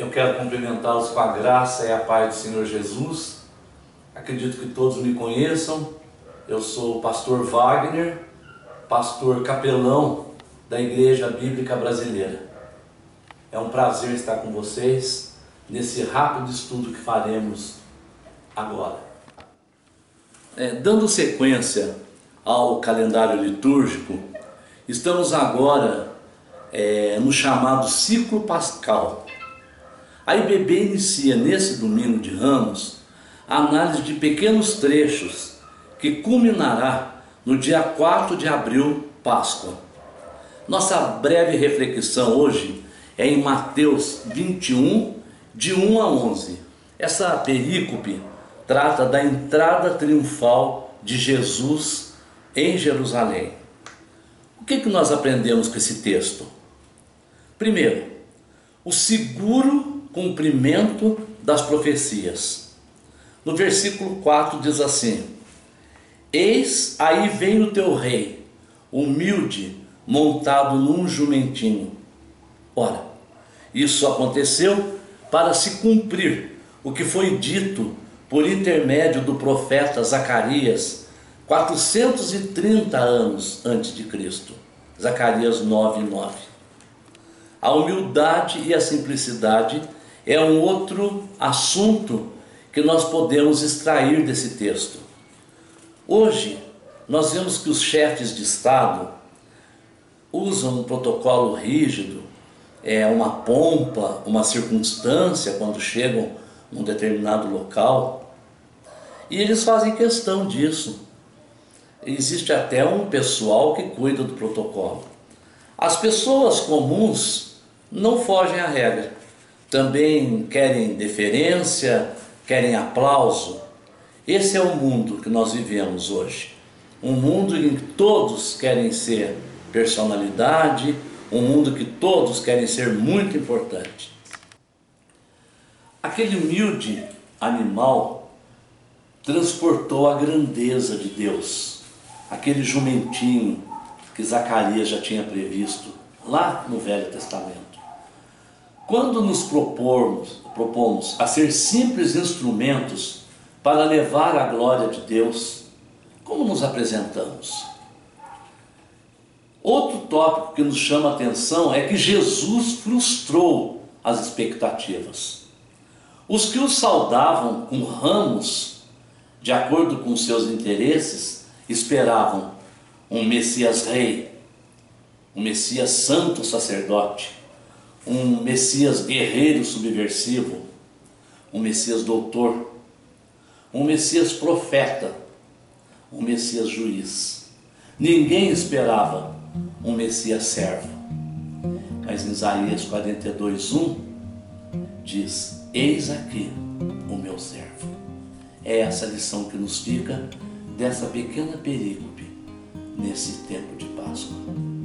Eu quero cumprimentá-los com a graça e a paz do Senhor Jesus. Acredito que todos me conheçam. Eu sou o pastor Wagner, pastor capelão da Igreja Bíblica Brasileira. É um prazer estar com vocês nesse rápido estudo que faremos agora. É, dando sequência ao calendário litúrgico, estamos agora é, no chamado ciclo pascal. A IBB inicia nesse domingo de Ramos a análise de pequenos trechos que culminará no dia 4 de abril, Páscoa. Nossa breve reflexão hoje é em Mateus 21, de 1 a 11. Essa perícope trata da entrada triunfal de Jesus em Jerusalém. O que, que nós aprendemos com esse texto? Primeiro, o seguro cumprimento das profecias. No versículo 4 diz assim: Eis aí vem o teu rei, humilde, montado num jumentinho. Ora, isso aconteceu para se cumprir o que foi dito por intermédio do profeta Zacarias, 430 anos antes de Cristo. Zacarias 9, 9. A humildade e a simplicidade é um outro assunto que nós podemos extrair desse texto. Hoje, nós vemos que os chefes de Estado usam um protocolo rígido, é uma pompa, uma circunstância quando chegam num determinado local, e eles fazem questão disso. Existe até um pessoal que cuida do protocolo. As pessoas comuns não fogem à regra. Também querem deferência, querem aplauso, esse é o mundo que nós vivemos hoje. Um mundo em que todos querem ser personalidade, um mundo que todos querem ser muito importante. Aquele humilde animal transportou a grandeza de Deus, aquele jumentinho que Zacarias já tinha previsto lá no Velho Testamento. Quando nos propormos, propomos a ser simples instrumentos para levar a glória de Deus, como nos apresentamos? Outro tópico que nos chama a atenção é que Jesus frustrou as expectativas. Os que o saudavam com ramos, de acordo com seus interesses, esperavam um Messias rei, um Messias santo sacerdote, um Messias guerreiro subversivo, um Messias doutor um Messias profeta, um Messias juiz. Ninguém esperava um Messias servo. Mas em Isaías 42, 1 diz: Eis aqui o meu servo. É essa lição que nos fica dessa pequena perícope nesse tempo de Páscoa.